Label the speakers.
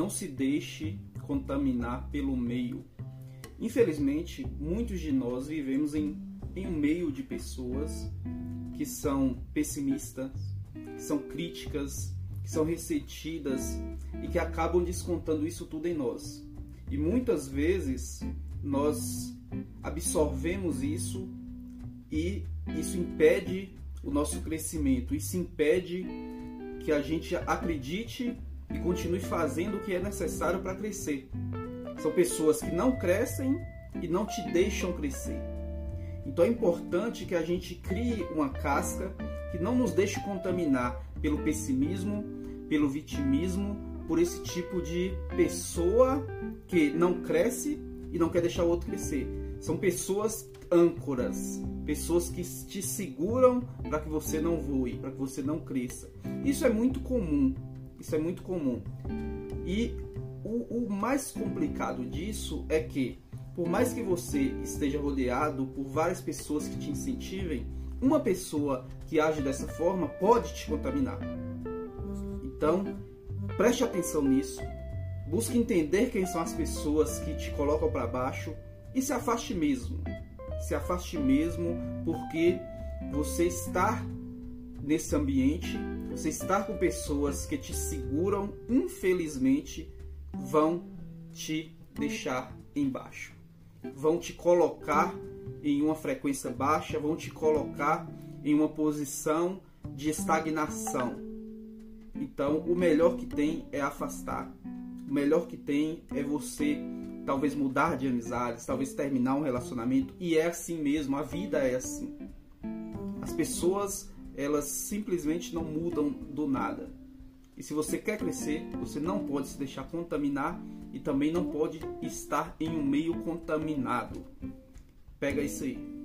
Speaker 1: não se deixe contaminar pelo meio. Infelizmente, muitos de nós vivemos em, em um meio de pessoas que são pessimistas, que são críticas, que são ressentidas e que acabam descontando isso tudo em nós. E muitas vezes nós absorvemos isso e isso impede o nosso crescimento, isso impede que a gente acredite e continue fazendo o que é necessário para crescer. São pessoas que não crescem e não te deixam crescer. Então é importante que a gente crie uma casca que não nos deixe contaminar pelo pessimismo, pelo vitimismo, por esse tipo de pessoa que não cresce e não quer deixar o outro crescer. São pessoas âncoras, pessoas que te seguram para que você não voe, para que você não cresça. Isso é muito comum. Isso é muito comum. E o, o mais complicado disso é que, por mais que você esteja rodeado por várias pessoas que te incentivem, uma pessoa que age dessa forma pode te contaminar. Então, preste atenção nisso. Busque entender quem são as pessoas que te colocam para baixo e se afaste mesmo. Se afaste mesmo, porque você está nesse ambiente, você está com pessoas que te seguram, infelizmente, vão te deixar embaixo. Vão te colocar em uma frequência baixa, vão te colocar em uma posição de estagnação. Então, o melhor que tem é afastar. O melhor que tem é você talvez mudar de amizades, talvez terminar um relacionamento. E é assim mesmo, a vida é assim. As pessoas, elas simplesmente não mudam do nada. E se você quer crescer, você não pode se deixar contaminar e também não pode estar em um meio contaminado. Pega isso aí.